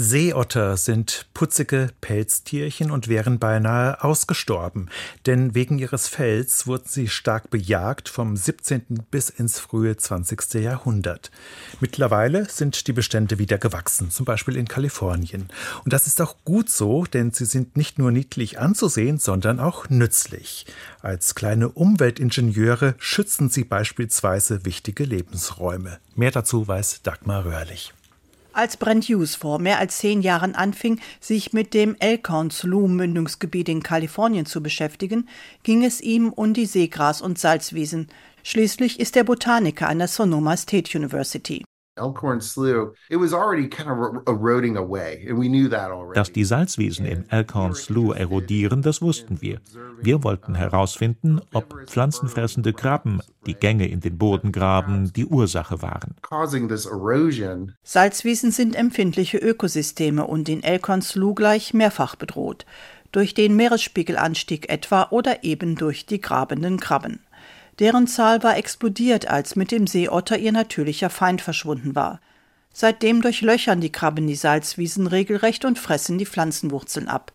Seeotter sind putzige Pelztierchen und wären beinahe ausgestorben, denn wegen ihres Fells wurden sie stark bejagt vom 17. bis ins frühe 20. Jahrhundert. Mittlerweile sind die Bestände wieder gewachsen, zum Beispiel in Kalifornien. Und das ist auch gut so, denn sie sind nicht nur niedlich anzusehen, sondern auch nützlich. Als kleine Umweltingenieure schützen sie beispielsweise wichtige Lebensräume. Mehr dazu weiß Dagmar Röhrlich. Als Brent Hughes vor mehr als zehn Jahren anfing, sich mit dem Elkhorn Slough Mündungsgebiet in Kalifornien zu beschäftigen, ging es ihm um die Seegras- und Salzwiesen. Schließlich ist er Botaniker an der Sonoma State University. Dass die Salzwiesen in Elkhorn Slough erodieren, das wussten wir. Wir wollten herausfinden, ob pflanzenfressende Krabben, die Gänge in den Boden graben, die Ursache waren. Salzwiesen sind empfindliche Ökosysteme und in Elkhorn Slough gleich mehrfach bedroht. Durch den Meeresspiegelanstieg etwa oder eben durch die grabenden Krabben. Deren Zahl war explodiert, als mit dem Seeotter ihr natürlicher Feind verschwunden war. Seitdem durchlöchern die Krabben die Salzwiesen regelrecht und fressen die Pflanzenwurzeln ab.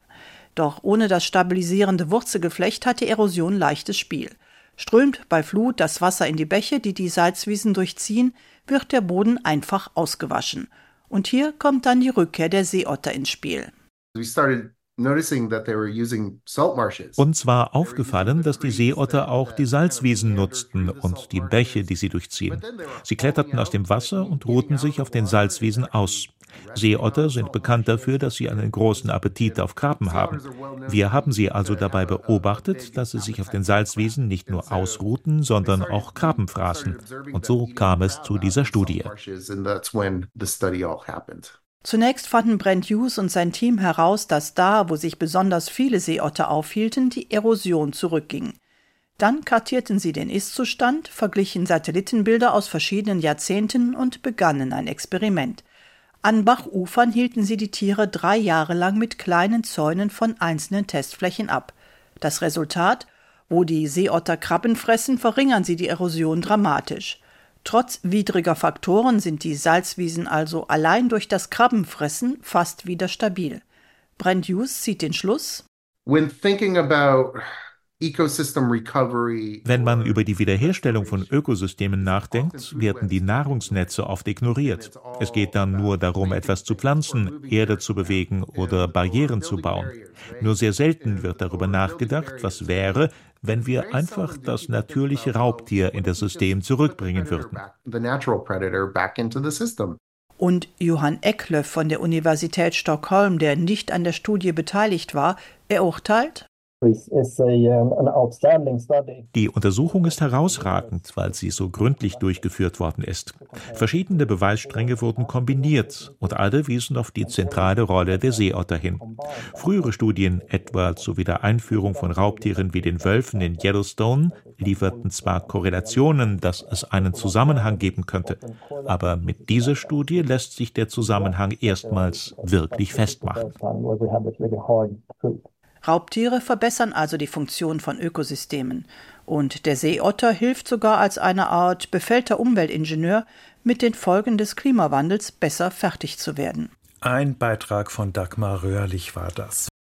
Doch ohne das stabilisierende Wurzelgeflecht hat die Erosion leichtes Spiel. Strömt bei Flut das Wasser in die Bäche, die die Salzwiesen durchziehen, wird der Boden einfach ausgewaschen. Und hier kommt dann die Rückkehr der Seeotter ins Spiel. We started uns war aufgefallen, dass die Seeotter auch die Salzwiesen nutzten und die Bäche, die sie durchziehen. Sie kletterten aus dem Wasser und ruhten sich auf den Salzwiesen aus. Seeotter sind bekannt dafür, dass sie einen großen Appetit auf Krabben haben. Wir haben sie also dabei beobachtet, dass sie sich auf den Salzwiesen nicht nur ausruhten, sondern auch Krabben fraßen. Und so kam es zu dieser Studie. Zunächst fanden Brent Hughes und sein Team heraus, dass da, wo sich besonders viele Seeotter aufhielten, die Erosion zurückging. Dann kartierten sie den Ist-Zustand, verglichen Satellitenbilder aus verschiedenen Jahrzehnten und begannen ein Experiment. An Bachufern hielten sie die Tiere drei Jahre lang mit kleinen Zäunen von einzelnen Testflächen ab. Das Resultat? Wo die Seeotter Krabben fressen, verringern sie die Erosion dramatisch. Trotz widriger Faktoren sind die Salzwiesen also allein durch das Krabbenfressen fast wieder stabil. Brent Hughes zieht den Schluss. When thinking about wenn man über die Wiederherstellung von Ökosystemen nachdenkt, werden die Nahrungsnetze oft ignoriert. Es geht dann nur darum, etwas zu pflanzen, Erde zu bewegen oder Barrieren zu bauen. Nur sehr selten wird darüber nachgedacht, was wäre, wenn wir einfach das natürliche Raubtier in das System zurückbringen würden. Und Johann Ecklöf von der Universität Stockholm, der nicht an der Studie beteiligt war, er urteilt, die Untersuchung ist herausragend, weil sie so gründlich durchgeführt worden ist. Verschiedene Beweisstränge wurden kombiniert und alle wiesen auf die zentrale Rolle der Seeotter hin. Frühere Studien, etwa zur Wiedereinführung von Raubtieren wie den Wölfen in Yellowstone, lieferten zwar Korrelationen, dass es einen Zusammenhang geben könnte, aber mit dieser Studie lässt sich der Zusammenhang erstmals wirklich festmachen. Raubtiere verbessern also die Funktion von Ökosystemen. Und der Seeotter hilft sogar als eine Art befällter Umweltingenieur, mit den Folgen des Klimawandels besser fertig zu werden. Ein Beitrag von Dagmar Röhrlich war das.